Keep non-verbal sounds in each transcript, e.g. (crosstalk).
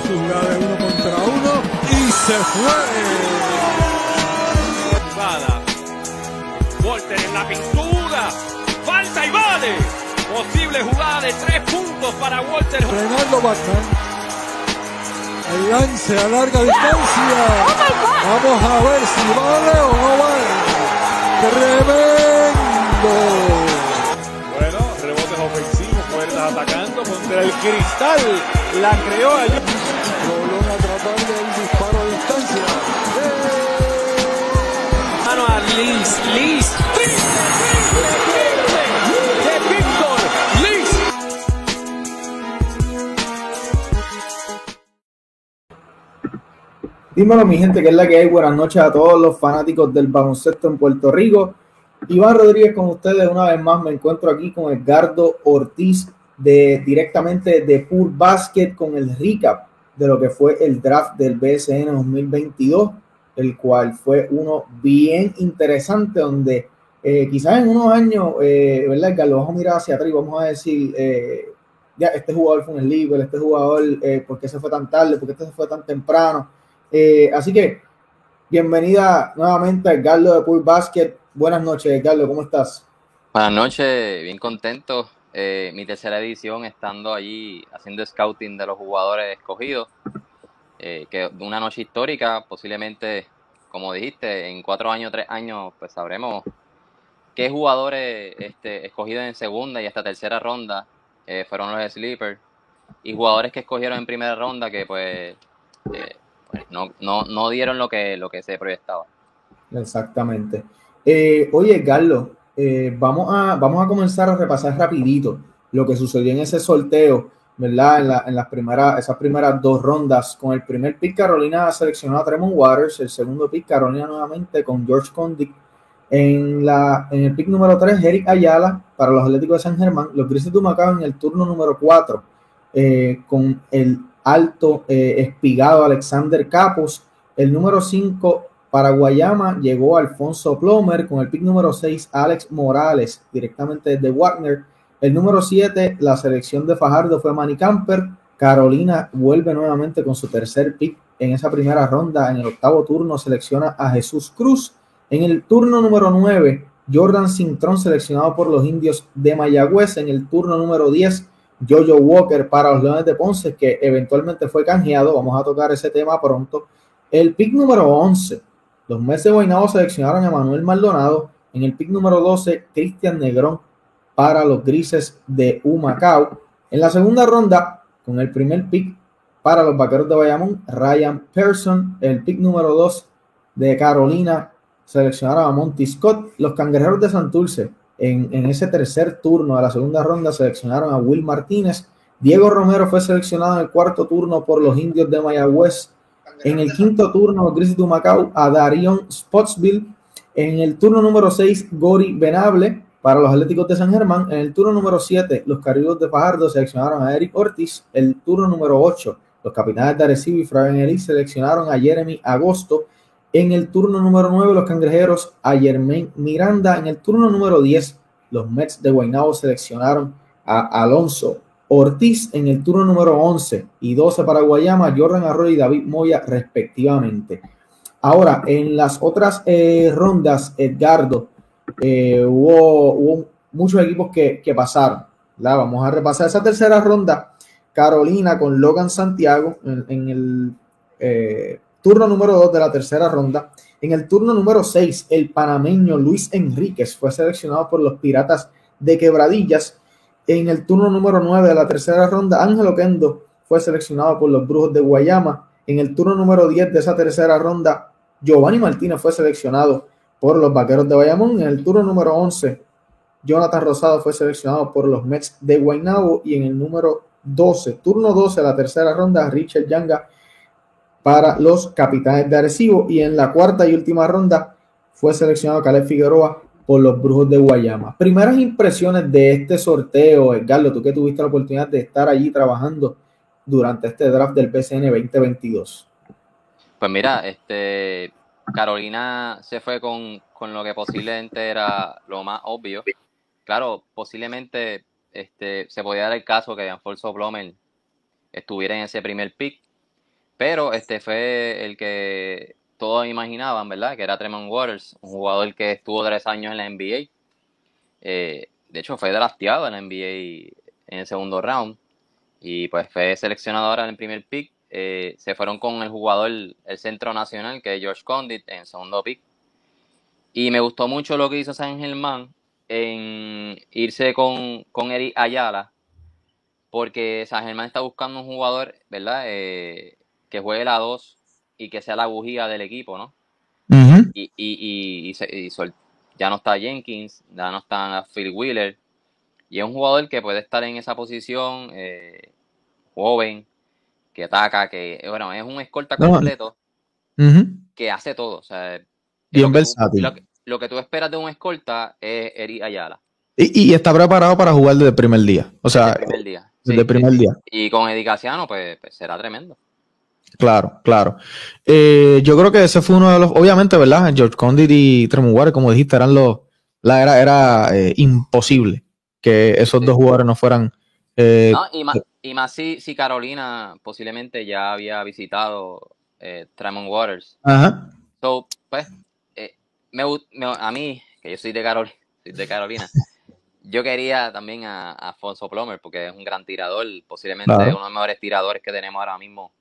jugada de uno contra uno y se fue. Jugada. Walter en la pintura. Falta y vale. Posible jugada de tres puntos para Walter. Reinaldo Batman. El lance a larga distancia. Vamos a ver si vale o no vale. Tremendo. Bueno, rebotes ofensivos, puertas atacando contra el cristal. La creó allí. Dímelo, mi gente, que es la que hay. Buenas noches a todos los fanáticos del baloncesto en Puerto Rico. Iván Rodríguez con ustedes una vez más. Me encuentro aquí con Edgardo Ortiz de directamente de Pur Basket con el recap de lo que fue el draft del BSN 2022, el cual fue uno bien interesante donde eh, quizás en unos años, eh, ¿verdad, Edgardo? Vamos a mirar hacia atrás y vamos a decir, eh, ya, este jugador fue un sleeper, este jugador, eh, ¿por qué se fue tan tarde? ¿Por qué este se fue tan temprano? Eh, así que, bienvenida nuevamente a Edgardo de Pool Basket. Buenas noches, Edgardo, ¿cómo estás? Buenas noches, bien contento. Eh, mi tercera edición estando allí haciendo scouting de los jugadores escogidos. Eh, que una noche histórica, posiblemente, como dijiste, en cuatro años, tres años, pues sabremos qué jugadores este, escogidos en segunda y hasta tercera ronda eh, fueron los sleepers y jugadores que escogieron en primera ronda que pues, eh, pues no, no, no dieron lo que, lo que se proyectaba. Exactamente. Eh, oye, Carlos, eh, vamos, a, vamos a comenzar a repasar rapidito lo que sucedió en ese sorteo, ¿verdad? En, la- en las primeras, esas primeras dos rondas. Con el primer pick, Carolina seleccionó a Tremont Waters. El segundo pick, Carolina nuevamente con George Condic. En, la, en el pick número 3, Eric Ayala para los Atléticos de San Germán. Los Grises de Humacao en el turno número 4 con el alto eh, espigado Alexander Capos. El número 5 para Guayama llegó Alfonso Plomer con el pick número 6, Alex Morales, directamente desde Wagner. El número 7, la selección de Fajardo fue Manny Camper. Carolina vuelve nuevamente con su tercer pick en esa primera ronda. En el octavo turno selecciona a Jesús Cruz. En el turno número 9, Jordan Cintrón seleccionado por los indios de Mayagüez. En el turno número 10, Jojo Walker para los Leones de Ponce, que eventualmente fue canjeado. Vamos a tocar ese tema pronto. El pick número 11, los Mets de Guaynabo seleccionaron a Manuel Maldonado. En el pick número 12, Cristian Negrón para los Grises de Humacao. En la segunda ronda, con el primer pick para los Vaqueros de Bayamón, Ryan Pearson. El pick número 2 de Carolina seleccionaron a Monty Scott. Los Cangrejeros de Santurce en, ese tercer turno de la segunda ronda seleccionaron a Will Martínez. Diego Romero fue seleccionado en el cuarto turno por los Indios de Mayagüez. En el quinto turno, de Macao a Darion Spotsville. En el turno número 6, Gori Venable para los Atléticos de San Germán. En el turno número 7, los Caribos de Fajardo seleccionaron a Eric Ortiz. El turno número 8, los Capitanes de Arecibo y Fabián Elís seleccionaron a Jeremy Agosto. En el turno número 9, los Cangrejeros a Germain Miranda. En el turno número 10, los Mets de Guaynabo seleccionaron a Alonso Ortiz en el turno número 11 y 12 para Guayama, Jordan Arroyo y David Moya respectivamente. Ahora, en las otras eh, rondas, Edgardo, eh, hubo, muchos equipos que, que pasaron. ¿verdad? Vamos a repasar esa tercera ronda. Carolina con Logan Santiago en, en el eh, turno número 2 de la tercera ronda. En el turno número 6, el panameño Luis Enríquez fue seleccionado por los Piratas de Quebradillas. En el turno número 9 de la tercera ronda, Ángel Oquendo fue seleccionado por los Brujos de Guayama. En el turno número 10 de esa tercera ronda, Giovanni Martínez fue seleccionado por los Vaqueros de Bayamón. En el turno número 11, Jonathan Rosado fue seleccionado por los Mets de Guaynabo. Y en el número 12, turno 12 de la tercera ronda, Richard Yanga para los Capitanes de Arecibo. Y en la cuarta y última ronda fue seleccionado Caleb Figueroa por los Brujos de Guayama. Primeras impresiones de este sorteo, Edgardo, tú que tuviste la oportunidad de estar allí trabajando durante este draft del PCN 2022. Pues mira, este Carolina se fue con, con lo que posiblemente era lo más obvio. Claro, posiblemente este, se podía dar el caso que Alfonso Blomer estuviera en ese primer pick, pero este fue el que todos imaginaban, ¿verdad? Que era Tremont Waters, un jugador que estuvo tres años en la NBA. Eh, de hecho, fue drafteado en la NBA en el segundo round y pues fue seleccionado ahora en el primer pick. Eh, se fueron con el jugador, el centro nacional, que es George Condit, en segundo pick. Y me gustó mucho lo que hizo San Germán en irse con, con Eric Ayala, porque San Germán está buscando un jugador, ¿verdad? Eh, que juegue la 2 y que sea la bujía del equipo, ¿no? Y, y, y, ya no está Jenkins, ya no está Phil Wheeler, y es un jugador que puede estar en esa posición, eh, joven, que ataca, que, bueno, es un escolta completo, que hace todo, o sea, Bien versátil. lo, que tú esperas de un escolta es Eri Ayala. Y, está preparado para jugar desde el primer día. O sea, desde el primer día. Desde primer día. Y con Eddie Casiano, pues, pues será tremendo. Claro, claro. Eh, yo creo que ese fue uno de los, obviamente, ¿verdad? George Condit y Tremont como dijiste, eran los, la era, era eh, imposible que esos dos jugadores no fueran. Eh, y más, y más si, si, Carolina posiblemente ya había visitado eh, Tremont Waters. Ajá. So, pues, me, a mí, que yo soy de, Carolina, de Carolina, (laughs) yo quería también a, a, Alfonso Plomer porque es un gran tirador, posiblemente uno de los mejores tiradores que tenemos ahora mismo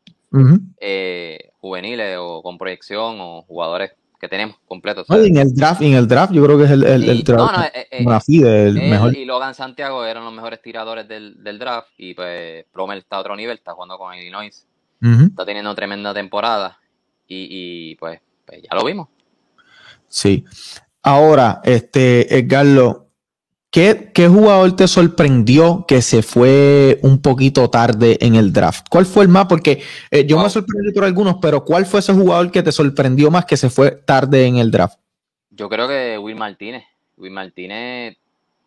eh, juveniles o con proyección o jugadores que tenemos completos. en el draft, en el draft yo creo que es el, el, el, no, no, eh, eh, mejor. Y Logan Santiago eran los mejores tiradores del, del, draft y pues Plomer está a otro nivel, está jugando con Illinois, está teniendo tremenda temporada y, y pues, pues, ya lo vimos. Sí. Ahora, este, Edgardo, ¿Qué, jugador te sorprendió que se fue un poquito tarde en el draft? ¿Cuál fue el más? Porque eh, yo me sorprendí por algunos, pero ¿cuál fue ese jugador que te sorprendió más que se fue tarde en el draft? Yo creo que Will Martínez. Will Martínez,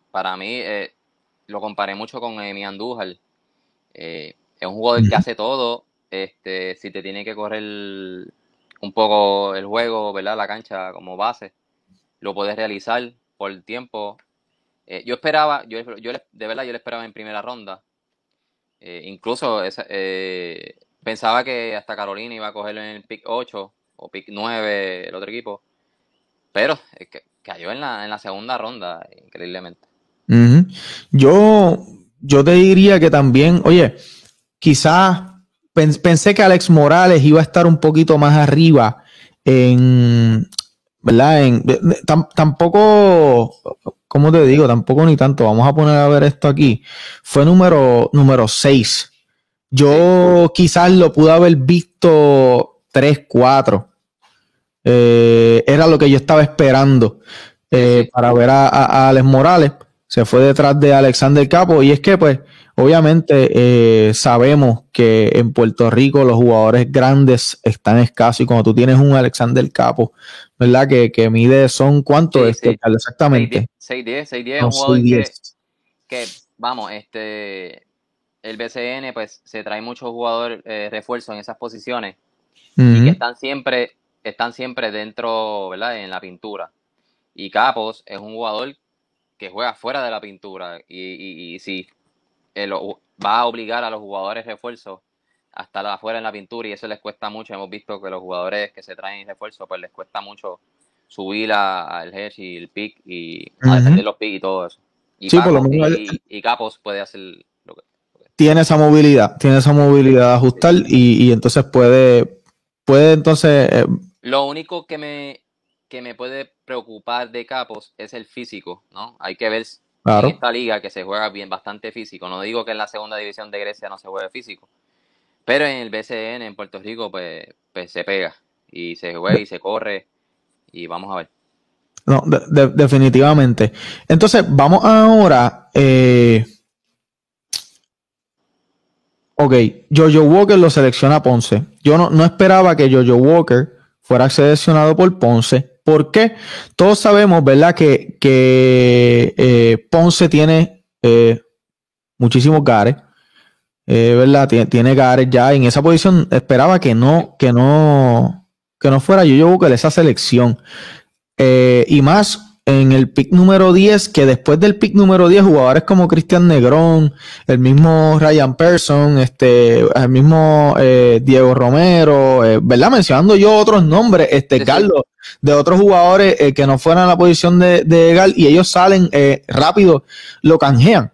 para mí, eh, lo comparé mucho con Emi Andújar. Eh, es un jugador que hace todo. Este, si te tiene que correr un poco el juego, ¿verdad? La cancha como base, lo puedes realizar por el tiempo eh, yo esperaba, yo, yo de verdad yo le esperaba en primera ronda. Eh, incluso eh, pensaba que hasta Carolina iba a cogerlo en el pick 8 o pick 9 el otro equipo. Pero que, cayó en la, en la segunda ronda, increíblemente. Yo, yo te diría que también, oye, quizás pensé que Alex Morales iba a estar un poquito más arriba en, ¿verdad? En, tampoco ¿cómo te digo? Tampoco ni tanto. Vamos a poner a ver esto aquí. Fue número, número 6. Yo quizás lo pude haber visto 3, 4. Eh, era lo que yo estaba esperando eh, para ver a, a, Alex Morales. Se fue detrás de Alexander Capo. Y es que, pues, obviamente eh, sabemos que en Puerto Rico los jugadores grandes están escasos. Y cuando tú tienes un Alexander Capo, ¿verdad? Que, que mide, son cuánto este, exactamente. 6'10, 6'10, un jugador que, que, vamos, este, el BCN pues se trae muchos jugadores eh, refuerzos en esas posiciones y que están siempre, están siempre dentro, ¿verdad? En la pintura. Y Capos es un jugador que juega fuera de la pintura y, y, si eh, va a obligar a los jugadores refuerzos a estar afuera en la pintura y eso les cuesta mucho. Hemos visto que los jugadores que se traen refuerzo, pues les cuesta mucho subir al hedge y el pick y a defender los picks y todo eso. Y, Capos, puede hacer lo que, Tiene esa movilidad, tiene esa movilidad de ajustar y, entonces puede, puede entonces... Eh, lo único que me, que me puede preocupar de Capos es el físico, ¿no? Hay que ver en esta liga que se juega bien, bastante físico. No digo que en la segunda división de Grecia no se juegue físico, pero en el BCN, en Puerto Rico, pues, pues se pega y se juega y se corre y vamos a ver. No, definitivamente. Entonces, vamos ahora. Eh, ok, Jojo Walker lo selecciona Ponce. Yo no, no esperaba que Jojo Walker fuera seleccionado por Ponce. ¿Por qué? Todos sabemos, ¿verdad? Que, que eh, Ponce tiene eh, muchísimos gares. Eh, ¿verdad? Tiene, tiene Gareth ya en esa posición. Esperaba que no, que no, que no fuera yo que esa selección. Y más en el pick número 10, que después del pick número 10, jugadores como Cristian Negrón, el mismo Ryan Persson, este, el mismo eh, Diego Romero, eh, ¿verdad? Mencionando yo otros nombres, este, Carlos, de otros jugadores eh, que no fueran a la posición de, de Gal, y ellos salen rápido, lo canjean,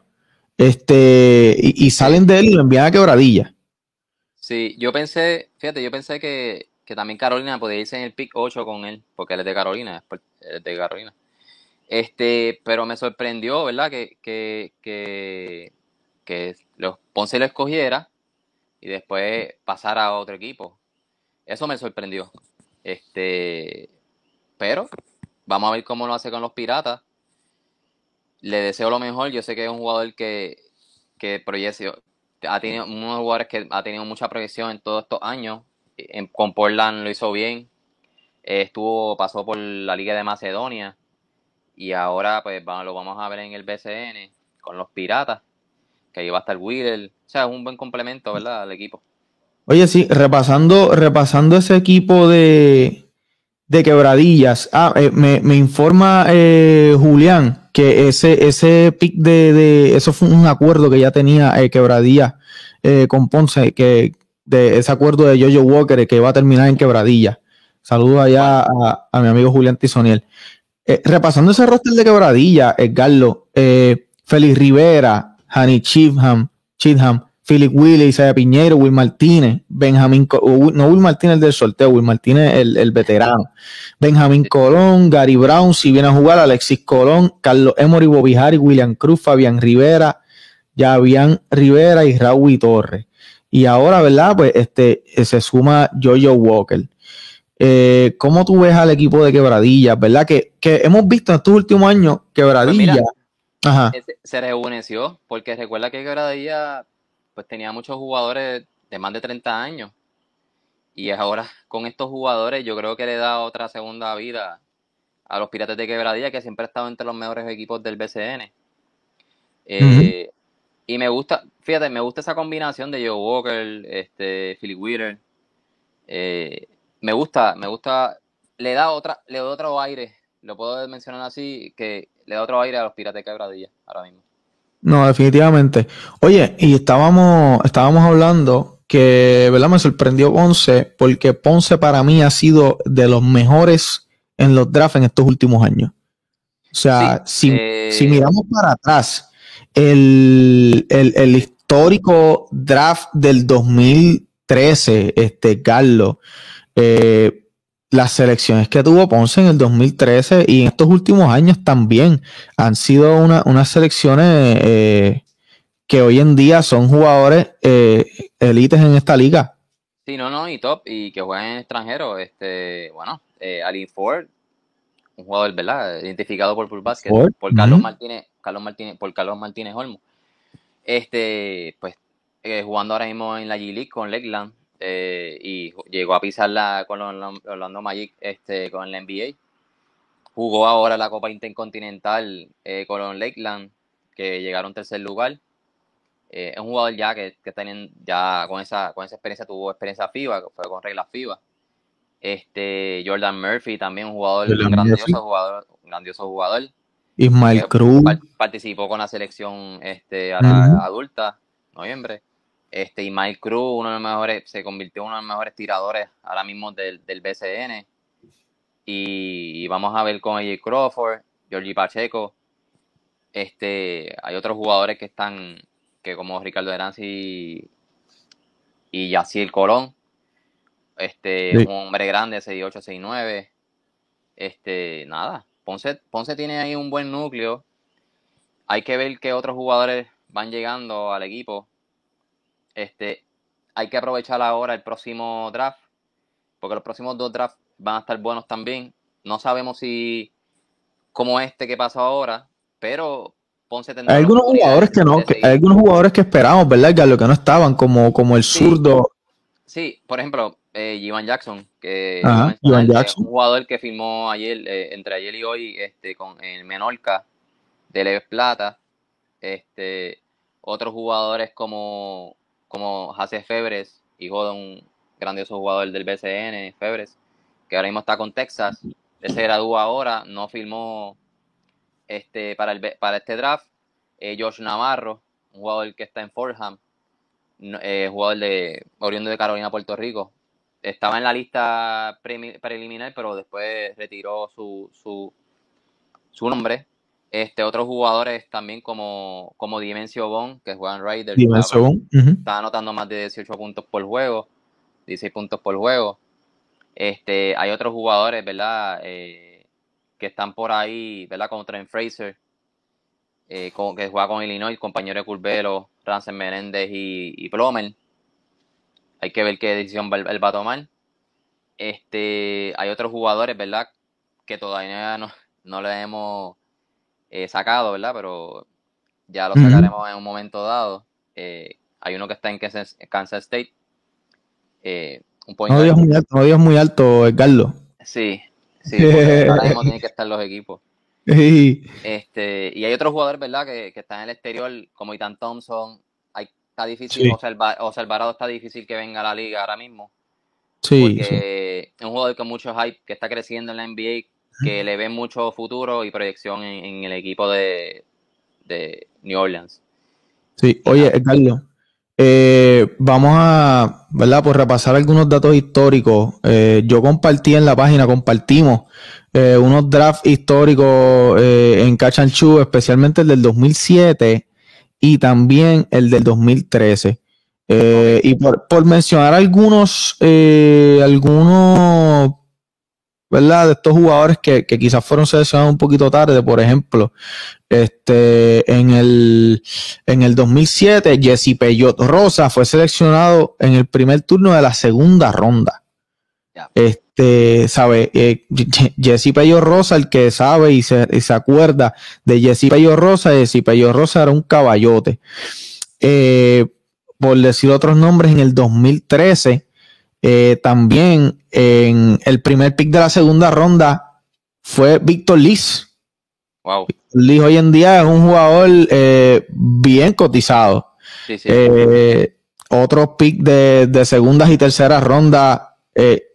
este, y, y, salen de él y lo envían a quebradilla. Sí, yo pensé, fíjate, yo pensé que, que también Carolina podía irse en el pick 8 con él, porque él es de Carolina, es de Carolina. Este, pero me sorprendió, ¿verdad? Que, que, que, los Ponce lo escogiera y después pasara a otro equipo. Eso me sorprendió. Este, pero vamos a ver cómo lo hace con los Piratas. Le deseo lo mejor. Yo sé que es un jugador que, que ha tenido unos jugadores que ha tenido mucha proyección en todos estos años. Con Portland lo hizo bien. estuvo, pasó por la Liga de Macedonia y ahora pues lo vamos a ver en el BCN con los Piratas, que ahí va a estar Wheeler. O sea, es un buen complemento, ¿verdad? Al equipo. Oye, sí, repasando, repasando ese equipo de, de quebradillas. Ah, eh, me, informa eh, Julián que ese, ese pick de, de, eso fue un acuerdo que ya tenía eh, quebradillas con Ponce, que de ese acuerdo de Jojo Walker que va a terminar en quebradillas. Saludos allá a, a, mi amigo Julián Tisoniel. Eh, repasando ese roster de quebradilla, Edgarlo, eh, Félix Rivera, Hani Chidham, Chidham, Philip Willis, Isaiah Piñero, Will Martínez, Benjamín, no Will Martínez del sorteo, Will Martínez el, el veterano, Benjamín Colón, Gary Brown, si viene a jugar, Alexis Colón, Carlos Emory, Bobby William Cruz, Fabián Rivera, Javián Rivera y Raúl Torres. Y ahora, ¿verdad? Pues este se suma Jojo Walker. Eh, ¿Cómo tú ves al equipo de Quebradilla? ¿Verdad? Que, hemos visto en estos últimos años Quebradilla. Pues se rejuveneció, porque recuerda que Quebradilla pues tenía muchos jugadores de más de 30 años. Y ahora con estos jugadores yo creo que le da otra segunda vida a los Pirates de Quebradilla, que siempre ha estado entre los mejores equipos del BCN. Eh, y me gusta, fíjate, me gusta esa combinación de Joe Walker, este, Philip Wheeler. Eh, me gusta, me gusta, le da otra, le da otro aire, lo puedo mencionar así, que le da otro aire a los Pirates de Quebradilla ahora mismo. No, definitivamente. Oye, y estábamos, estábamos hablando que, ¿verdad? Me sorprendió Ponce, porque Ponce para mí ha sido de los mejores en los drafts en estos últimos años. O sea, si, eh, si, miramos para atrás, el, el, el, histórico draft del 2013, este, Carlos, eh, las selecciones que tuvo Ponce en el 2013 y en estos últimos años también han sido unas selecciones eh, que hoy en día son jugadores eh, élites en esta liga. Sí, no, no, y top, y que juegan en extranjero. Este, bueno, eh, Alin Ford, un jugador, ¿verdad? Identificado por Full Basket, por Carlos Martínez, Carlos Martínez, por Carlos Martínez Olmo. Este, pues, jugando ahora mismo en la G-League con Lakeland, eh, y llegó a pisarla con los Orlando Magic este, con la NBA. Jugó ahora la Copa Intercontinental eh, con los Lakeland, que llegaron tercer lugar. Eh, es un jugador ya que, que tienen, ya con esa, con esa experiencia tuvo experiencia FIBA, fue con reglas FIBA. Este, Jordan Murphy también un jugador, un grandioso jugador, grandioso jugador. Ismael Cruz. Participó con la selección este, adulta, noviembre. Este, y Mike Cruz, uno de los mejores, se convirtió en uno de los mejores tiradores ahora mismo del, del BCN. Y, vamos a ver con AJ Crawford, Georgie Pacheco. Este, hay otros jugadores que están, que como Ricardo Heranzi y, y Yaciel Colón. Este, un hombre grande, 6'8, 6'9. Este, nada. Ponce, Ponce tiene ahí un buen núcleo. Hay que ver qué otros jugadores van llegando al equipo este, hay que aprovechar ahora el próximo draft, porque los próximos dos drafts van a estar buenos también. No sabemos si como este que pasó ahora, pero Ponce tendrá. Hay algunos jugadores que no, hay algunos jugadores que esperamos, ¿verdad, Lo Que no estaban, como, como el zurdo. Sí, por ejemplo, eh, Jackson, que es un jugador que firmó ayer, eh, entre ayer y hoy, este, con el Menorca de Leves Plata. Este, otros jugadores como como Jase Febres, hijo de un grandioso jugador del BCN, Febres, que ahora mismo está con Texas. Ese se ahora, no firmó este, para, el, para este draft, eh, Josh Navarro, un jugador que está en Fordham, eh, jugador de oriundo de Carolina, Puerto Rico. Estaba en la lista preliminar, pero después retiró su, su, su nombre. Este, otros jugadores también como, como Dimensio Bon, que juegan Raiders. Dimensio Está anotando más de 18 puntos por juego, 16 puntos por juego. Este, hay otros jugadores, ¿verdad? Eh, que están por ahí, ¿verdad? Como Trent Fraser, eh, que juega con Illinois, compañero de Curvelo, Ransen Menéndez y, y Plomer. Hay que ver qué decisión va, él va a tomar. Este, hay otros jugadores, ¿verdad? Que todavía no, no le hemos eh, sacado, ¿verdad? Pero ya lo sacaremos en un momento dado. Eh, hay uno que está en Kansas, State. Eh, un no, digas muy alto, no muy alto, Edgardo. Sí, sí, (laughs) ahora mismo tienen que estar los equipos. Este, y hay otros jugadores, ¿verdad? Que, que están en el exterior, como Ethan Thompson. Hay, está difícil, o Salvarado está difícil que venga a la liga ahora mismo. Sí. Porque es un jugador con mucho hype, que está creciendo en la NBA, que le ven mucho futuro y proyección en, el equipo de, New Orleans. Sí, oye, Carlos, eh, vamos a, ¿verdad? Por repasar algunos datos históricos. Eh, yo compartí en la página, compartimos eh, unos drafts históricos en Catch and especialmente el del 2007 y también el del 2013. y por, por, mencionar algunos, algunos ¿verdad? De estos jugadores que, quizás fueron seleccionados un poquito tarde, por ejemplo, este, en el, en el 2007, Jesse Peyot Rosa fue seleccionado en el primer turno de la segunda ronda. Este, sabe, eh, Jesse Peyot Rosa, el que sabe y se, acuerda de Jesse Peyot Rosa, Jesse Peyot Rosa era un caballote. Eh, por decir otros nombres, en el 2013, eh, también en el primer pick de la segunda ronda fue Víctor Liz. Wow. Liz hoy en día es un jugador eh, bien cotizado. Sí, sí. Eh, otros pick de, de, segundas y terceras rondas,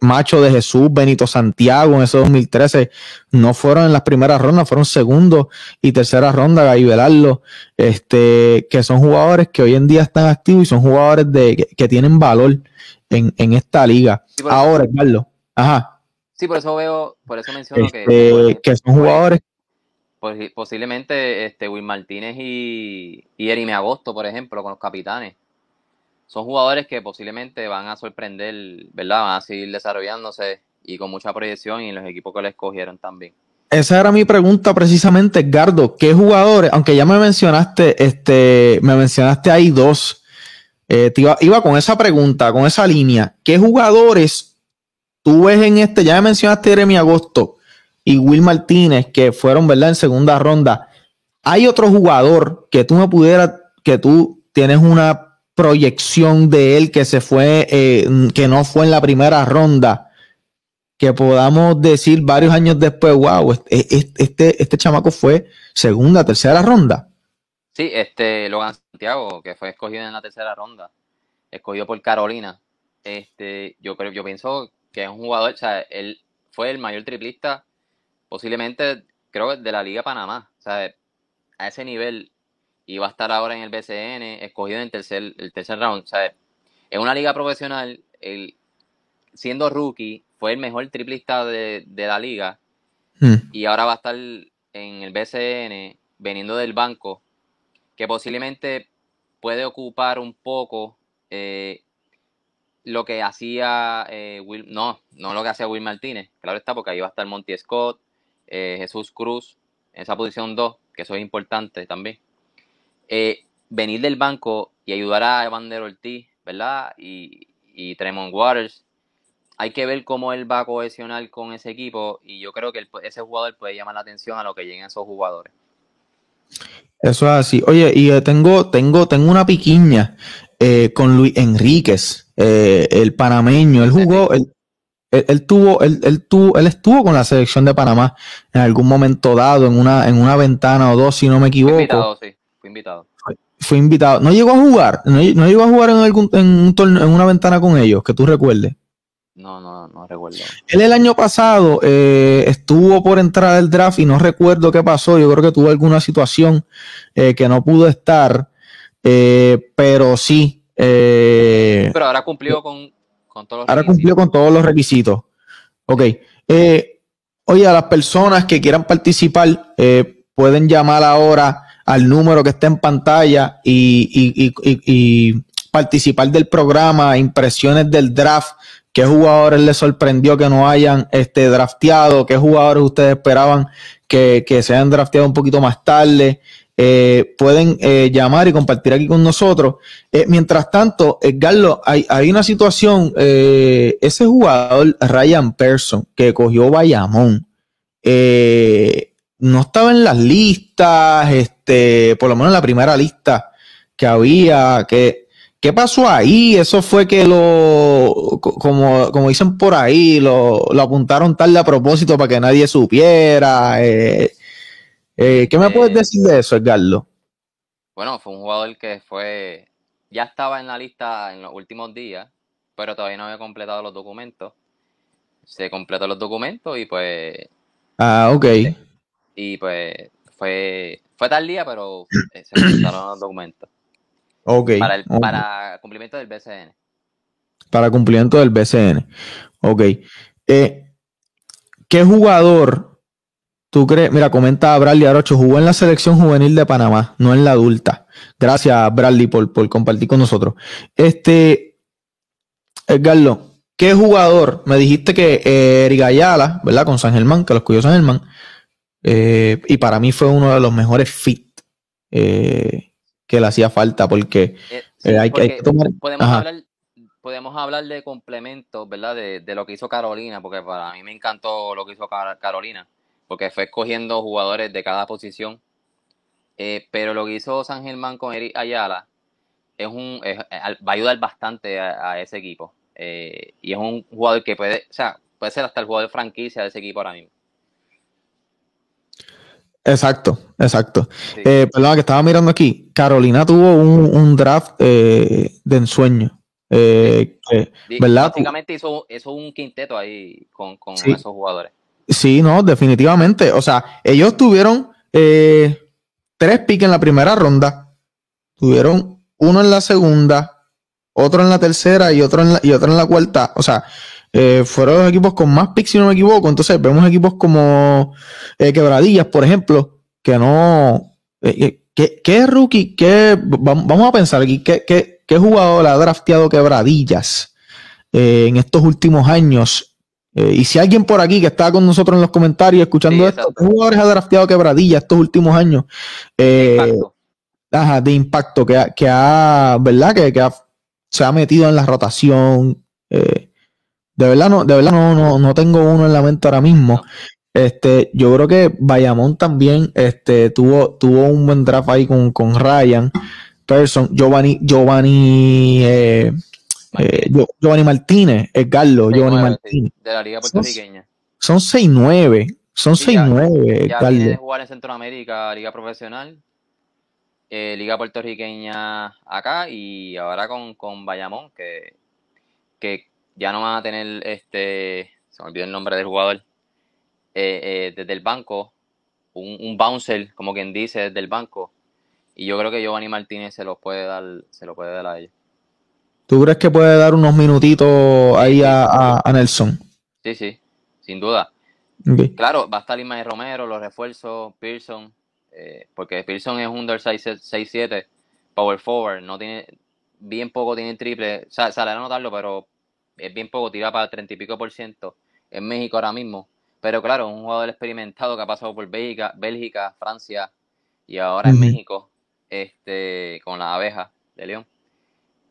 Macho de Jesús, Benito Santiago en ese 2013, no fueron en las primeras rondas, fueron segundos y tercera ronda, Gaibelarlo, este, que son jugadores que hoy en día están activos y son jugadores de, que tienen valor en, esta liga. Ahora, Carlos. Ajá. Sí, por eso veo, por eso menciono que, este, que son jugadores. posiblemente este Will Martínez y, y Erime Agosto, por ejemplo, con los capitanes. Son jugadores que posiblemente van a sorprender, ¿verdad? Van a seguir desarrollándose y con mucha proyección y los equipos que les escogieron también. Esa era mi pregunta precisamente, Edgardo. ¿Qué jugadores, aunque ya me mencionaste, este, me mencionaste ahí dos, eh, iba, con esa pregunta, con esa línea. ¿Qué jugadores tú ves en este? Ya me mencionaste Jeremy Agosto y Will Martínez, que fueron, ¿verdad?, en segunda ronda. ¿Hay otro jugador que tú me pudieras, que tú tienes una proyección de él que se fue, eh, que no fue en la primera ronda? Que podamos decir varios años después, wow, este, este, este chamaco fue segunda, tercera ronda. Sí, este Logan Santiago, que fue escogido en la tercera ronda, escogido por Carolina. Este, yo creo, yo pienso que es un jugador, o sea, él fue el mayor triplista, posiblemente, creo de la Liga Panamá. O sea, a ese nivel iba a estar ahora en el BCN, escogido en el tercer, el tercer round. O sea, en una liga profesional, él, siendo rookie, fue el mejor triplista de, la liga. Hmm. Y ahora va a estar en el BCN, veniendo del banco que posiblemente puede ocupar un poco eh, lo que hacía eh, Will, no, no lo que hacía Will Martínez, claro está, porque ahí va a estar Monty Scott, eh, Jesús Cruz, en esa posición 2, que eso es importante también. Venir del banco y ayudar a Evander Ortiz, ¿verdad? Y, y Tremont Waters. Hay que ver cómo él va a cohesionar con ese equipo y yo creo que ese jugador puede llamar la atención a lo que lleguen esos jugadores. Eso es así. Oye, y eh, tengo, tengo, tengo una piquiña eh, con Luis Enríquez, eh, el panameño. Él jugó, él, él, tuvo, él, él, tuvo, él estuvo con la selección de Panamá en algún momento dado, en una, en una ventana o dos, si no me equivoco. Invitado, sí, fue invitado. Fue, invitado. No llegó a jugar, no, llegó a jugar en algún, en un torneo, en una ventana con ellos, que tú recuerdes. No, no, no recuerdo. Él el año pasado eh, estuvo por entrar al draft y no recuerdo qué pasó. Yo creo que tuvo alguna situación eh, que no pudo estar, eh, pero sí. pero ahora cumplió con, con todos los Ahora cumplió con todos los requisitos. Ok. oye, a las personas que quieran participar, pueden llamar ahora al número que está en pantalla y, participar del programa, impresiones del draft ¿Qué jugadores les sorprendió que no hayan este, drafteado? ¿Qué jugadores ustedes esperaban que, se hayan drafteado un poquito más tarde? Eh, pueden eh, llamar y compartir aquí con nosotros. Eh, mientras tanto, Edgardo, hay, hay una situación, ese jugador, Ryan Person, que cogió Bayamón, no estaba en las listas, este, por lo menos en la primera lista que había, que ¿Qué pasó ahí? Eso fue que lo, como, como dicen por ahí, lo, apuntaron tarde a propósito para que nadie supiera. Eh, eh, ¿Qué me puedes eh, decir de eso, Edgardo? Bueno, fue un jugador que fue, ya estaba en la lista en los últimos días, pero todavía no había completado los documentos. Se completó los documentos y pues... Ah, ok. Y pues fue, fue tal día, pero (clears throat) se completaron los documentos. Para, el, para cumplimiento del BCN. Para cumplimiento del BCN. Ok. Eh, ¿Qué jugador tú crees? Mira, comenta Bradley Arocho, jugó en la selección juvenil de Panamá, no en la adulta. Gracias, Bradley, por, por compartir con nosotros. Este, Edgardo, ¿qué jugador? Me dijiste que eh, Eric Ayala, ¿verdad? Con San Germán, que los cuidó San Germán. Eh, y para mí fue uno de los mejores fit que le hacía falta, porque, eh, eh, hay, que tomar... Podemos hablar, podemos hablar de complementos, ¿verdad? De, lo que hizo Carolina, porque para mí me encantó lo que hizo Carolina, porque fue escogiendo jugadores de cada posición. Eh, pero lo que hizo San Germán con Eric Ayala es un, va a ayudar bastante a, ese equipo. y es un jugador que puede, o sea, puede ser hasta el jugador franquicia de ese equipo ahora mismo. Exacto, exacto. Eh, perdón, que estaba mirando aquí. Carolina tuvo un, draft eh, de ensueño. Eh, ¿verdad? Básicamente hizo, un quinteto ahí con, esos jugadores. Sí, no, definitivamente. O sea, ellos tuvieron tres picks en la primera ronda. Tuvieron uno en la segunda, otro en la tercera y otro en la, y otro en la cuarta. O sea, eh, fueron los equipos con más picks, si no me equivoco. Entonces, vemos equipos como eh, Quebradillas, por ejemplo, que no. Eh, ¿qué, rookie? Qué, vamos a pensar aquí, ¿qué, qué, jugador ha drafteado Quebradillas en estos últimos años? y si alguien por aquí que está con nosotros en los comentarios escuchando esto, ¿qué jugadores ha drafteado Quebradillas estos últimos años? Ajá, de impacto, que, que ha, ¿verdad? Que, que se ha metido en la rotación. Eh, de verdad no, de verdad no, no, tengo uno en la mente ahora mismo. Este, yo creo que Bayamón también este, tuvo, tuvo un buen draft ahí con, con Ryan Person, Giovanni, Giovanni, eh, eh, Giovanni Martínez, Edgardo, Giovanni Martínez. De la Liga Puertorriqueña. Son 6-9, son 6-9, ya, viene de jugar en Centroamérica, Liga Profesional, eh, Liga Puertorriqueña acá y ahora con, con Bayamón, que, que ya no van a tener, este, se me olvidó el nombre del jugador, eh, eh, desde el banco, un, bouncer, como quien dice, desde el banco. Y yo creo que Giovanni Martínez se lo puede dar, se lo puede dar a ellos. ¿Tú crees que puede dar unos minutitos ahí a, Nelson? Sí, sí, sin duda. Claro, va a estar Ismael Romero, los refuerzos, Pearson, eh, porque Pearson es un 6-7, power forward, no tiene, bien poco tiene triple, o sea, sale a notarlo, pero es bien poco, tira para el 30 y pico por ciento en México ahora mismo. Pero claro, un jugador experimentado que ha pasado por Bélgica, Bélgica Francia y ahora en México, este, con la abeja de León.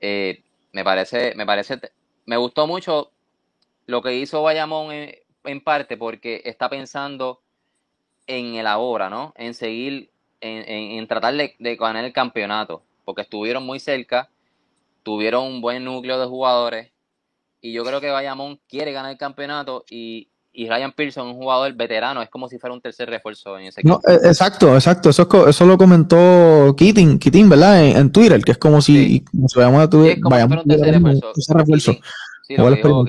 Eh, me parece, me parece, me gustó mucho lo que hizo Bayamón en, parte porque está pensando en el ahora, ¿no? En seguir, en, tratar de, de, ganar el campeonato, porque estuvieron muy cerca, tuvieron un buen núcleo de jugadores y yo creo que Bayamón quiere ganar el campeonato y, Ryan Pearson, un jugador veterano, es como si fuera un tercer refuerzo en ese equipo. No, eh, exacto, exacto. Eso, eso lo comentó Keating, Keating ¿verdad? En, Twitter, que es como si, sí. como si vayamos a un tercer refuerzo. Sí, lo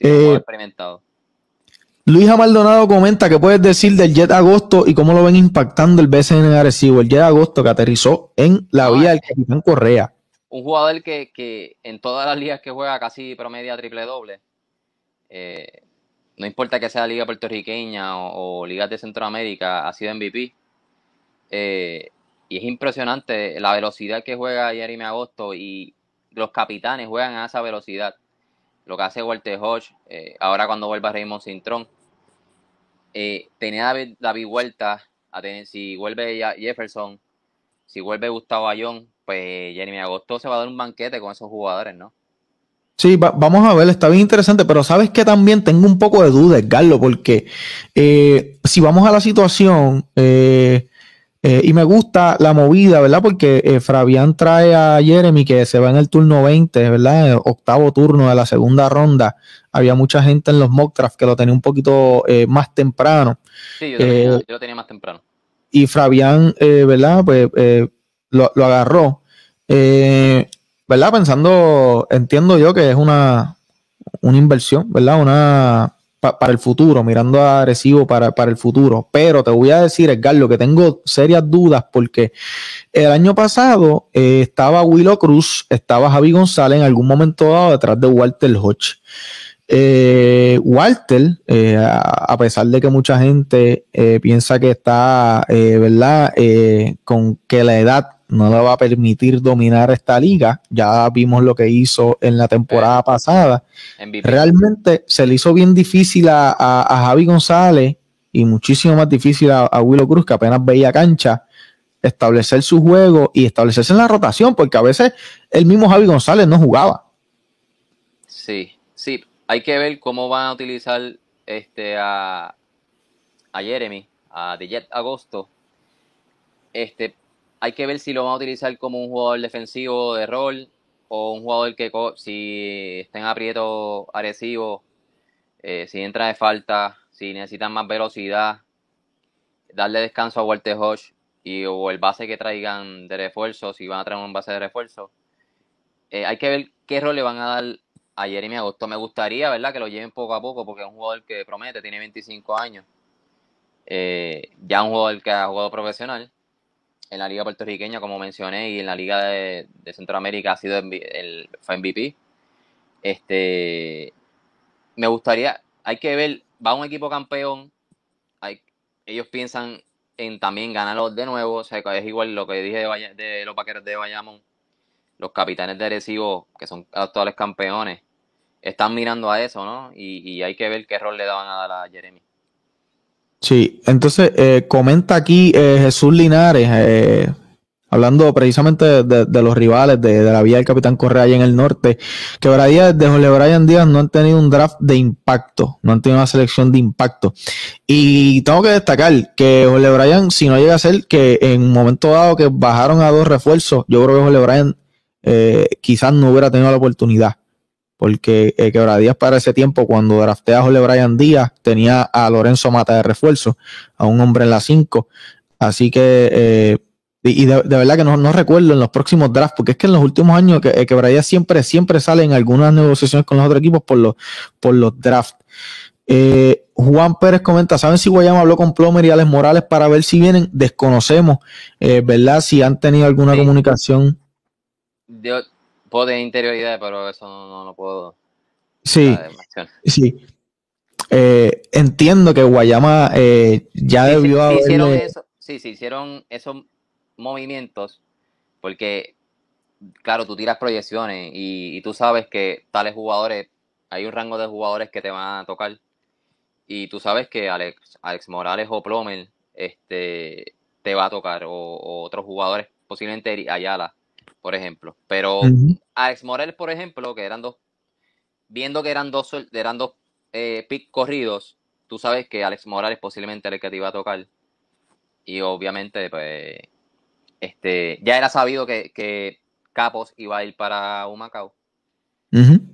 Eh, experimentado. Luis Maldonado comenta que puedes decir del Jet Agosto y cómo lo ven impactando el BCN en Arecibo. El Jet Agosto que aterrizó en la vía del Capitán Correa. Un jugador que, que, en todas las ligas que juega casi promedia triple doble. Eh, no importa que sea liga puertorriqueña o, ligas de Centroamérica, ha sido MVP. Eh, y es impresionante la velocidad que juega Jeremy Agosto y los capitanes juegan a esa velocidad lo que hace Walter Hodge, eh, ahora cuando vuelva Raymond Cintrón, eh, tenía David, David Vuelta, a tener, si vuelve Jefferson, si vuelve Gustavo Ayón, pues Jeremy Agosto se va a dar un banquete con esos jugadores, ¿no? Sí, vamos a ver, está bien interesante, pero sabes que también tengo un poco de dudas, Carlos, porque eh, si vamos a la situación, eh, eh, y me gusta la movida, ¿verdad? Porque Fabián trae a Jeremy que se va en el turno 20, ¿verdad? El octavo turno de la segunda ronda. Había mucha gente en los mock drafts que lo tenía un poquito más temprano. Sí, yo, lo tenía más temprano. Y Fabián, ¿verdad? Pues lo, lo, agarró. ¿Verdad? Pensando, entiendo yo que es una, una inversión, ¿verdad? Una para el futuro, mirando a para, para, el futuro. Pero te voy a decir, Edgardo, que tengo serias dudas porque el año pasado eh, estaba Willow Cruz, estaba Javi González en algún momento dado detrás de Walter Hodge. Eh, Walter, eh, a, pesar de que mucha gente piensa que está, ¿verdad? con que la edad no le va a permitir dominar esta liga. Ya vimos lo que hizo en la temporada pasada. Realmente se le hizo bien difícil a, Javi González y muchísimo más difícil a, Willow Cruz, que apenas veía cancha, establecer su juego y establecerse en la rotación, porque a veces el mismo Javi González no jugaba. Sí, hay que ver cómo van a utilizar este a, a Jeremy, a Jet Agosto, este, hay que ver si lo van a utilizar como un jugador defensivo de rol o un jugador que si está en aprieto agresivo, eh, si entra de falta, si necesitan más velocidad, darle descanso a Walter Hodge y o el base que traigan de refuerzo, si van a traer un base de refuerzo. Eh, hay que ver qué rol le van a dar a Jeremy Agosto. Me gustaría, ¿verdad?, que lo lleven poco a poco porque es un jugador que promete, tiene 25 años. Eh, ya un jugador que ha jugado profesional en la liga puertorriqueña, como mencioné, y en la liga de, Centroamérica ha sido el, fue MVP. Este, me gustaría, hay que ver, va un equipo campeón, hay, ellos piensan en también ganarlo de nuevo, o sea, es igual lo que dije de, los vaqueros de Bayamón, los capitanes de Recibo, que son actuales campeones, están mirando a eso, ¿no? Y, hay que ver qué rol le daban a dar a Jeremy. Sí, entonces eh, comenta aquí eh, Jesús Linares, eh, hablando precisamente de, los rivales de, la vía del Capitán Correa allá en el norte, que Brian, de Jole Brian Díaz no han tenido un draft de impacto, no han tenido una selección de impacto. Y tengo que destacar que Jole Brian, si no llega a ser que en un momento dado que bajaron a dos refuerzos, yo creo que Jole Brian quizás no hubiera tenido la oportunidad porque eh, Quebradías para ese tiempo, cuando draftea a Jole Brian Díaz, tenía a Lorenzo Mata de refuerzo, a un hombre en la 5. Así que, eh, y de, verdad que no, recuerdo en los próximos drafts, porque es que en los últimos años que, eh, siempre, siempre sale en algunas negociaciones con los otros equipos por los, por los drafts. Eh, Juan Pérez comenta, ¿saben si Guayama habló con Plomer y Alex Morales para ver si vienen? Desconocemos, ¿verdad? Si han tenido alguna comunicación. Yo, puedo tener interioridad, pero eso no, lo puedo. Sí, sí. Eh, entiendo que Guayama eh, ya debió haber. Hicieron eso, sí, se hicieron esos movimientos porque, claro, tú tiras proyecciones y, tú sabes que tales jugadores, hay un rango de jugadores que te van a tocar y tú sabes que Alex, Alex Morales o Plomer este, te va a tocar o otros jugadores, posiblemente Ayala por ejemplo. Pero Alex Morales, por ejemplo, que eran dos, viendo que eran dos, eran dos eh, pick corridos, tú sabes que Alex Morales posiblemente era el que te iba a tocar. Y obviamente, pues, este, ya era sabido que, Capos iba a ir para Humacao.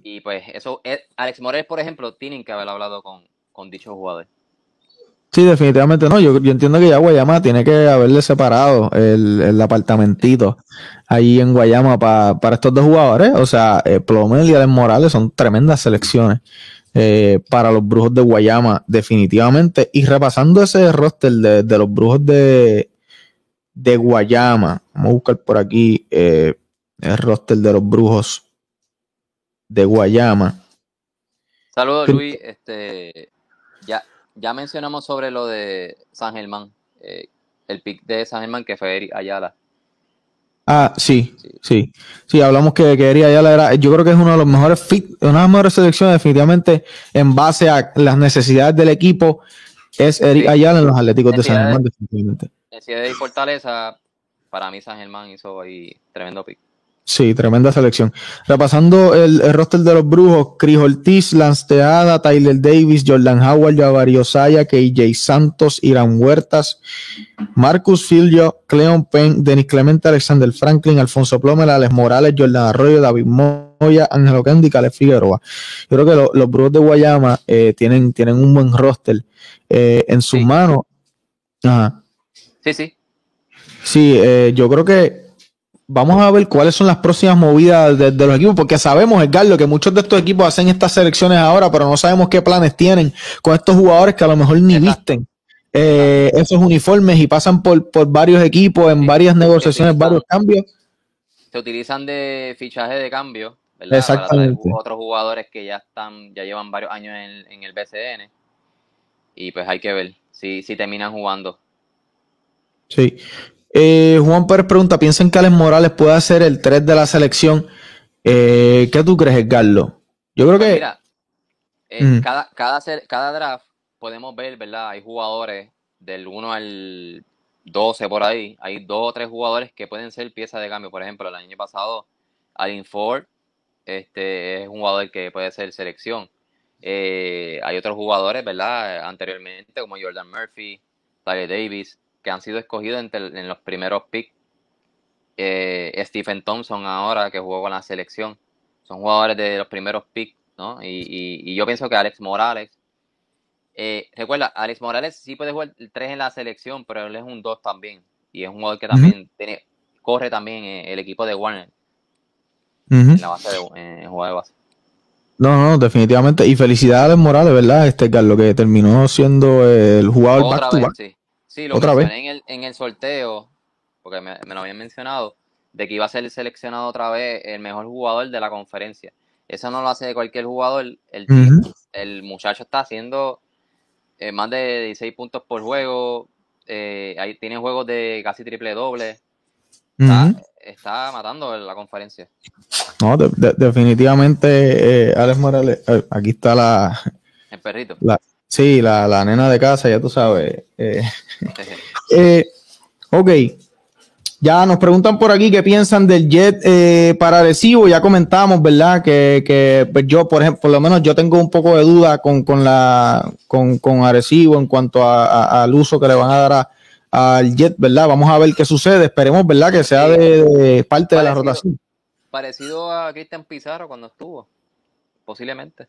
Y pues eso, eh, Alex Morales, por ejemplo, tienen que haber hablado con, con dichos jugadores. Sí, definitivamente no. Yo, entiendo que ya Guayama tiene que haberle separado el, apartamentito ahí en Guayama para estos dos jugadores. O sea, eh, Plomel y Alex Morales son tremendas selecciones eh, para los brujos de Guayama, definitivamente. Y repasando ese roster de, los brujos de, de Guayama, vamos a buscar por aquí el roster de los brujos de Guayama. Saludos, Luis. Este, ya, ya mencionamos sobre lo de San Germán, eh, el pick de San Germán que fue Eric Ayala. Ah, sí, sí, sí, hablamos que, que Eric Ayala era, yo creo que es uno de los mejores fit, una de las mejores selecciones definitivamente en base a las necesidades del equipo, es Eric Ayala en los Atléticos de San Germán, definitivamente. de Fortaleza, para mí San Germán hizo ahí tremendo pick. Sí, tremenda selección. Repasando el, roster de los brujos, Chris Ortiz, Lance Teada, Tyler Davis, Jordan Howard, Javario Saya, KJ Santos, Irán Huertas, Marcus Filio, Cleon Penn, Denis Clemente, Alexander Franklin, Alfonso Plomer, Alex Morales, Jordan Arroyo, David Moya, Ángelo Kendi y Caleb Figueroa. Yo creo que los brujos de Guayama eh, tienen, tienen un buen roster eh, en sus manos. Ajá. Sí, sí. Sí, eh, yo creo que vamos a ver cuáles son las próximas movidas de, los equipos, porque sabemos, Edgardo, que muchos de estos equipos hacen estas selecciones ahora, pero no sabemos qué planes tienen con estos jugadores que a lo mejor ni visten eh, esos uniformes y pasan por, por varios equipos en varias negociaciones, varios cambios. Se utilizan de fichaje de cambio, ¿verdad? Exactamente. otros jugadores que ya están, ya llevan varios años en, en el BCN. Y pues hay que ver si, si terminan jugando. Sí. Eh, Juan Pérez pregunta, ¿piensan que Alex Morales puede ser el 3 de la selección? Eh, ¿Qué tú crees, Edgardo? Yo creo pues que... Mira, eh, cada, cada, draft podemos ver, ¿verdad? Hay jugadores del 1 al 12 por ahí. Hay dos o tres jugadores que pueden ser piezas de cambio. Por ejemplo, el año pasado, Alin Ford este, es un jugador que puede ser selección. hay otros jugadores, ¿verdad? Anteriormente, como Jordan Murphy, Tyler Davis, que han sido escogidos en los primeros picks. Eh, Stephen Thompson ahora que jugó con la selección. Son jugadores de los primeros picks, ¿no? Y, yo pienso que Alex Morales. Eh, recuerda, Alex Morales sí puede jugar el 3 en la selección, pero él es un 2 también. Y es un jugador que también tiene, corre también eh, el equipo de Warner. En la base de, en de base. No, no, definitivamente. Y felicidades a Alex Morales, ¿verdad? Este Carlos, que terminó siendo el jugador back to back. Sí, lo otra vez. En el, en el sorteo, porque me, lo habían mencionado, de que iba a ser seleccionado otra vez el mejor jugador de la conferencia. Eso no lo hace cualquier jugador. El, el muchacho está haciendo eh, más de 16 puntos por juego. Eh, ahí tiene juegos de casi triple doble. Está, matando la conferencia. No, definitivamente, eh, Alex Morales, aquí está la. El perrito. Sí, la, la, nena de casa, ya tú sabes. Eh, (laughs) eh, ok. Ya nos preguntan por aquí qué piensan del jet eh, para Arecibo. Ya comentamos, ¿verdad? Que, que pues yo, por ejemplo, por lo menos yo tengo un poco de duda con, con la con, con Arecibo en cuanto al uso que le van a dar al jet, ¿verdad? Vamos a ver qué sucede. Esperemos, ¿verdad? Que sea de, parte de la rotación. Parecido a Cristian Pizarro cuando estuvo, posiblemente.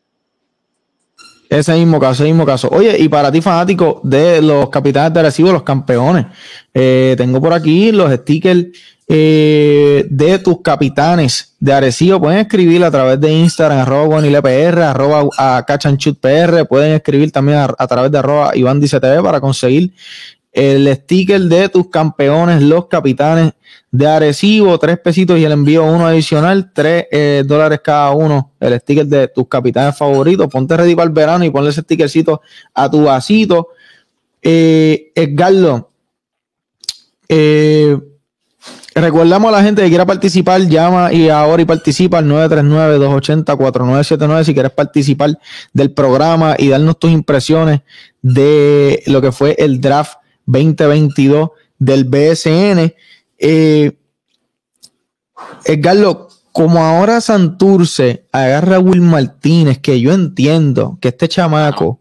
Ese mismo caso, ese mismo caso. Oye, y para ti, fanático de los capitanes de Arecibo, los campeones, eh, tengo por aquí los stickers eh, de tus capitanes de Arecibo. Pueden escribir a través de Instagram, arroba arroba a cachanchutpr. Pueden escribir también a, través de arroba Iván para conseguir el sticker de tus campeones, los capitanes de Arecibo, tres pesitos y el envío uno adicional, tres eh, dólares cada uno, el sticker de tus capitanes favoritos. Ponte ready para el verano y ponle ese stickercito a tu vasito. Eh, Edgardo, eh, recordamos a la gente que quiera participar, llama y ahora y participa al 939-280-4979 si quieres participar del programa y darnos tus impresiones de lo que fue el draft 2022 del BSN. Eh, Edgardo, como ahora Santurce agarra a Will Martínez, que yo entiendo que este chamaco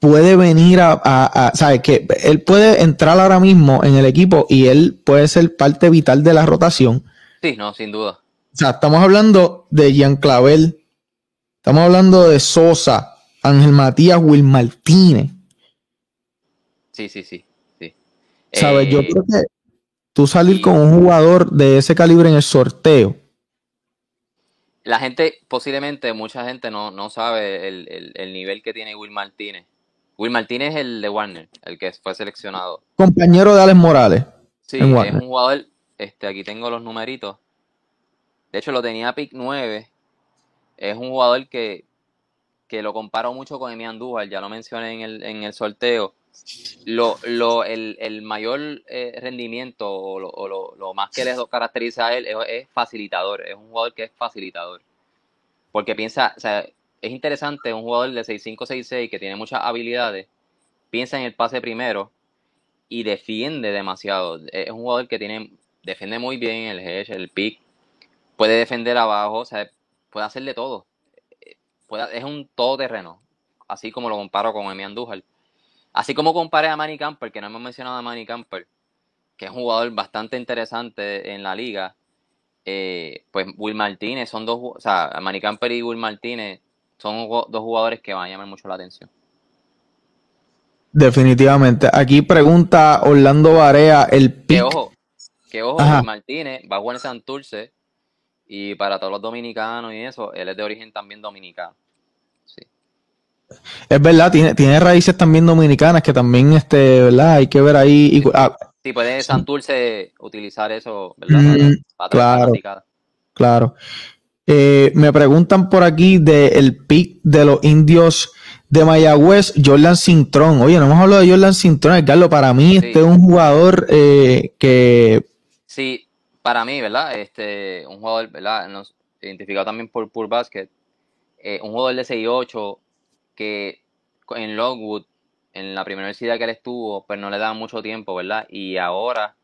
puede venir a, a, ¿sabes? Que él puede entrar ahora mismo en el equipo y él puede ser parte vital de la rotación. Sí, no, sin duda. O sea, estamos hablando de Jean Clavel, estamos hablando de Sosa, Ángel Matías, Will Martínez. Sí, sí, sí. sí. ¿Sabes? Yo eh, creo que tú salir con un jugador de ese calibre en el sorteo. La gente, posiblemente mucha gente no, no sabe el, el, nivel que tiene Will Martínez. Will Martínez es el de Warner, el que fue seleccionado. Compañero de Alex Morales. Sí, es un jugador, este, aquí tengo los numeritos. De hecho, lo tenía pick 9. Es un jugador que, que lo comparo mucho con Emian Andújar, ya lo mencioné en el, en el sorteo lo, lo, el, el mayor eh, rendimiento o, lo, lo, más que le caracteriza a él es, facilitador, es un jugador que es facilitador. Porque piensa, o sea, es interesante, un jugador de 6'5, 6'6 que tiene muchas habilidades, piensa en el pase primero y defiende demasiado. Es un jugador que tiene, defiende muy bien el hedge, el pick, puede defender abajo, o sea, puede hacerle todo. Puede, es un todoterreno, así como lo comparo con Emi Andújar Así como comparé a Manny Camper, que no hemos mencionado a Manny Camper, que es un jugador bastante interesante en la liga, eh, pues Will Martínez son dos, o sea, Manny Camper y Will Martínez son dos jugadores que van a llamar mucho la atención. Definitivamente. Aquí pregunta Orlando Barea el pick. Que ojo, que ojo, Will Martínez va a jugar en Santurce y para todos los dominicanos y eso, él es de origen también dominicano. Es verdad, tiene, tiene raíces también dominicanas que también, este, ¿verdad? Hay que ver ahí. Y, ah, sí, puede Santurce utilizar eso, ¿verdad? claro, claro. Eh, me preguntan por aquí del pick de los indios de Mayagüez, Jordan Cintrón. Oye, no hemos hablado de Jordan Cintrón, Carlos. Para mí, este es un jugador eh, que. Sí, para mí, ¿verdad? Este, un jugador, ¿verdad? Nos, identificado también por Pure Basket. Eh, un jugador de 6'8 que en Logwood, en la primera universidad que él estuvo, pues no le daban mucho tiempo, ¿verdad? Y ahora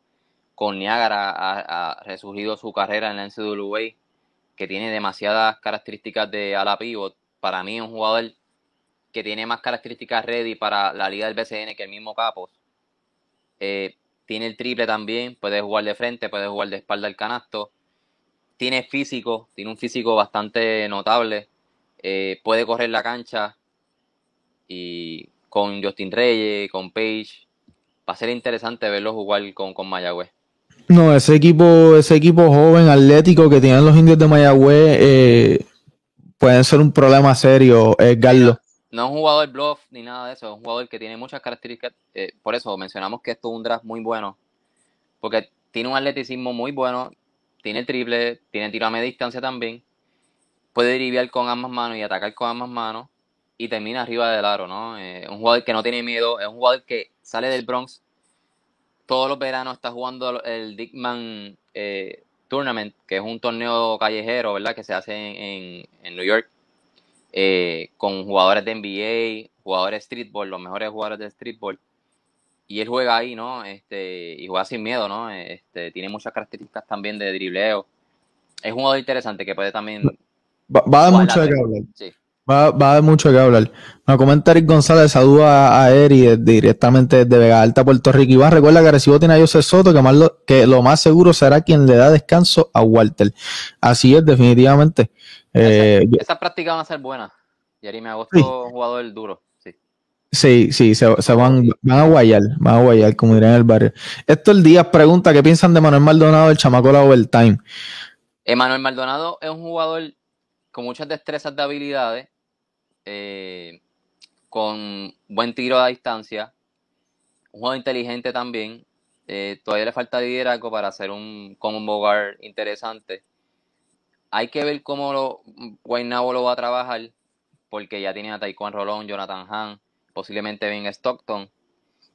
con Niagara ha, resurgido su carrera en la NCAA, que tiene demasiadas características de ala pivot. Para mí un jugador que tiene más características ready para la liga del BCN que el mismo Capos. Eh, tiene el triple también, puede jugar de frente, puede jugar de espalda al canasto. Tiene físico, tiene un físico bastante notable. Eh, puede correr la cancha, y con Justin Reyes, con Page, va a ser interesante verlo jugar con, con Mayagüez. No, ese equipo, ese equipo joven, atlético que tienen los indios de Mayagüez, eh, pueden ser un problema serio, eh. No es un jugador bluff ni nada de eso, es un jugador que tiene muchas características. Eh, por eso mencionamos que esto es un draft muy bueno, porque tiene un atleticismo muy bueno, tiene el triple, tiene tiro a media distancia también, puede derivar con ambas manos y atacar con ambas manos y termina arriba del aro, ¿no? Eh, un jugador que no tiene miedo, es un jugador que sale del Bronx, todos los veranos está jugando el Dickman eh, Tournament, que es un torneo callejero, ¿verdad? Que se hace en, en, New York, eh, con jugadores de NBA, jugadores de streetball, los mejores jugadores de streetball. Y él juega ahí, ¿no? Este, y juega sin miedo, ¿no? Este, tiene muchas características también de dribleo. Es un jugador interesante que puede también... Va, va a dar mucho de hablar. Sí. Va, va, a haber mucho que hablar. Me comenta Eric González, saluda a Eri directamente desde Vega Alta, Puerto Rico. Iván, recuerda que recibo tiene a José Soto, que, más lo, que lo más seguro será quien le da descanso a Walter. Así es, definitivamente. Eh, Esas prácticas van a ser buenas. Me ha sí. jugador duro. Sí, sí, sí se, se, van, van a guayar, van a guayar, como dirían en el barrio. Esto el día pregunta qué piensan de Manuel Maldonado, el chamaco la overtime. Manuel Maldonado es un jugador con muchas destrezas de habilidades eh, con buen tiro a distancia, un juego inteligente también. Eh, todavía le falta liderazgo para hacer un combo guard interesante. Hay que ver cómo lo, lo va a trabajar, porque ya tienen a Taekwondo Rolón, Jonathan Hahn, posiblemente Ben Stockton,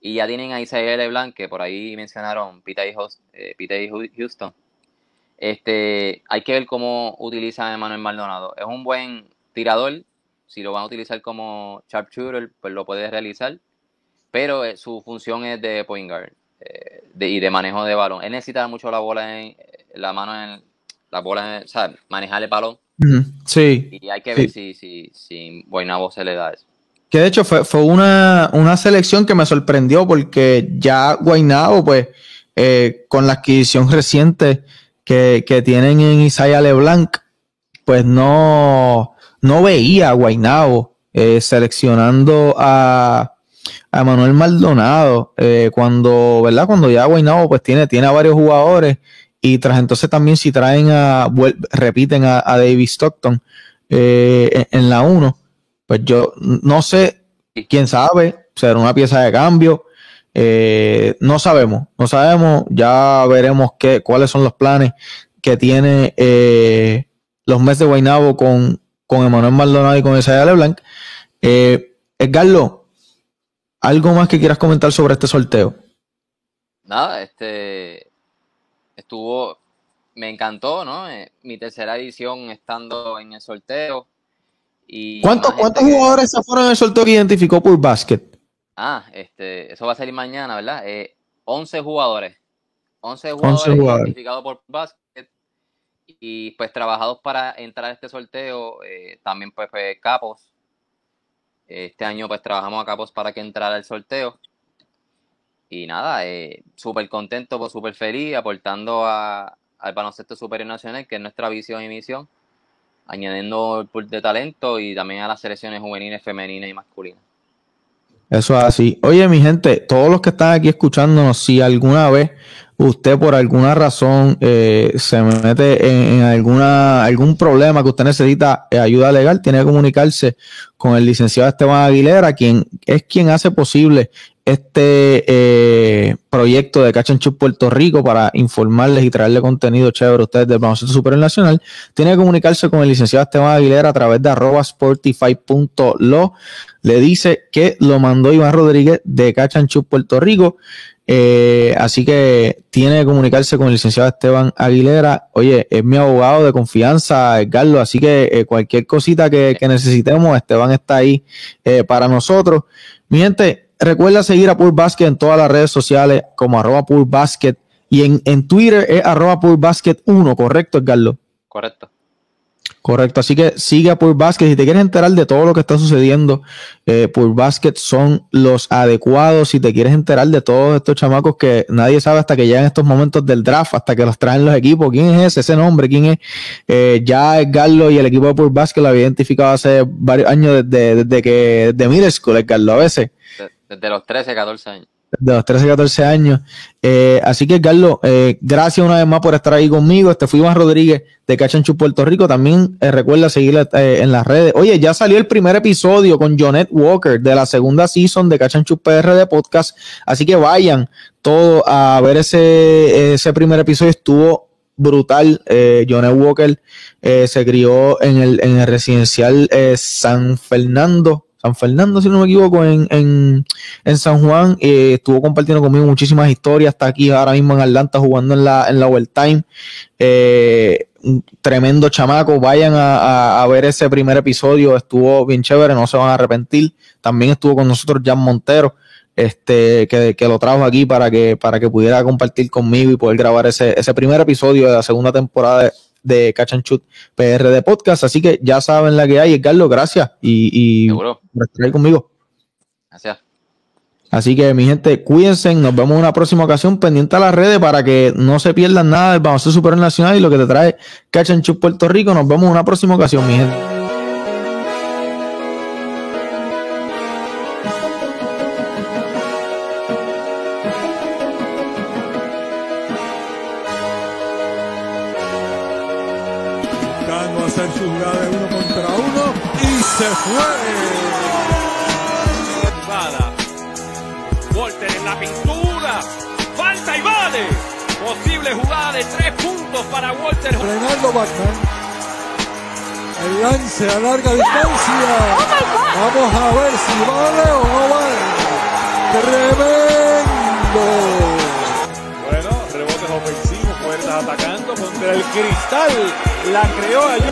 y ya tienen a Isaiah LeBlanc, que por ahí mencionaron Pita y, eh, Houston. Este, hay que ver cómo utiliza a Manuel Maldonado. Es un buen tirador, si lo van a utilizar como sharpshooter, pues lo puede realizar. Pero eh, su función es de point guard eh, y de manejo de balón. Él necesita mucho la bola en la mano en la bola, en, o sea, manejar el balón. Sí. Y hay que ver si, si, si se le da eso. Que de hecho fue, fue una, una, selección que me sorprendió porque ya Guaynabo, pues, eh, con la adquisición reciente que, que tienen en Isaiah LeBlanc, pues no, no veía a Guainabo eh, seleccionando a, a, Manuel Maldonado eh, cuando, ¿verdad? Cuando ya Guainabo pues tiene, tiene a varios jugadores y tras entonces también si traen a, repiten a, David Stockton eh, en, la 1, pues yo no sé, quién sabe, será una pieza de cambio, eh, no sabemos, no sabemos, ya veremos qué, cuáles son los planes que tiene eh, los meses de Guaynabo con, con Emanuel Maldonado y con Isaiah LeBlanc. Eh, Edgardo, ¿algo más que quieras comentar sobre este sorteo? Nada, este estuvo, me encantó, ¿no? Eh, mi tercera edición estando en el sorteo. Y ¿Cuántos, ¿cuántos jugadores se fueron en el sorteo que identificó por básquet? Ah, este, eso va a salir mañana, ¿verdad? Eh, 11 jugadores. 11 jugadores, identificados por básquet y pues trabajados para entrar a este sorteo. Eh, también pues, pues, Capos. Este año pues trabajamos a Capos para que entrara el sorteo. Y nada, eh, súper contento, pues, súper feliz, aportando a, al baloncesto superior nacional, que es nuestra visión y misión, añadiendo el pool de talento y también a las selecciones juveniles, femeninas y masculinas. Eso es así. Oye, mi gente, todos los que están aquí escuchándonos, si alguna vez usted por alguna razón eh, se mete en, alguna algún problema que usted necesita eh, ayuda legal, tiene que comunicarse con el licenciado Esteban Aguilera, quien es quien hace posible este eh, proyecto de Cachanchu Puerto Rico para informarles y traerle contenido chévere a ustedes del baloncesto superior nacional, tiene que comunicarse con el licenciado Esteban Aguilera a través de arroba sportify.lo. Le dice que lo mandó Iván Rodríguez de Cachanchu Puerto Rico. Eh, así que tiene que comunicarse con el licenciado Esteban Aguilera. Oye, es mi abogado de confianza, Carlos. Así que eh, cualquier cosita que, necesitemos, Esteban está ahí para nosotros. Mi gente, recuerda seguir a Pool Basket en todas las redes sociales como arroba Pool Basket y en, en Twitter es arroba Pool Basket 1, ¿correcto, Edgardo? Correcto. Correcto, así que sigue a Pool Basket. Si te quieres enterar de todo lo que está sucediendo, eh, Basket son los adecuados. Si te quieres enterar de todos estos chamacos que nadie sabe hasta que llegan estos momentos del draft, hasta que los traen los equipos. ¿Quién es ese? Ese nombre, ¿quién es? Eh, ya Edgardo y el equipo de Pool Basket lo había identificado hace varios años desde, desde que de middle school, Edgardo, a veces. Desde los 13, 14 años. De los 13, 14 años. Eh, así que, Carlos, eh, gracias una vez más por estar ahí conmigo. Este fue Iván Rodríguez de Cachanchu Puerto Rico. También eh, recuerda seguirle en las redes. Oye, ya salió el primer episodio con Jonet Walker de la segunda season de Cachanchu PR de podcast. Así que vayan todos a ver ese, ese primer episodio. Estuvo brutal. Jonet Walker se crió en el, en el residencial San Fernando San Fernando, si no me equivoco, en, en, San Juan. Eh, estuvo compartiendo conmigo muchísimas historias. Está aquí ahora mismo en Atlanta jugando en la, en la Overtime. Eh, un tremendo chamaco. Vayan a, ver ese primer episodio. Estuvo bien chévere, no se van a arrepentir. También estuvo con nosotros Jan Montero. Este, que, que lo trajo aquí para que, para que pudiera compartir conmigo y poder grabar ese, ese primer episodio de la segunda temporada de, de Catch and Shoot PR de podcast. Así que ya saben la que hay. Carlos, gracias. Y, y por estar ahí conmigo. Gracias. Así que, mi gente, cuídense. Nos vemos en una próxima ocasión. Pendiente a las redes para que no se pierdan nada del baloncesto super nacional y lo que te trae Catch and Shoot Puerto Rico. Nos vemos en una próxima ocasión, mi gente. La creó allí.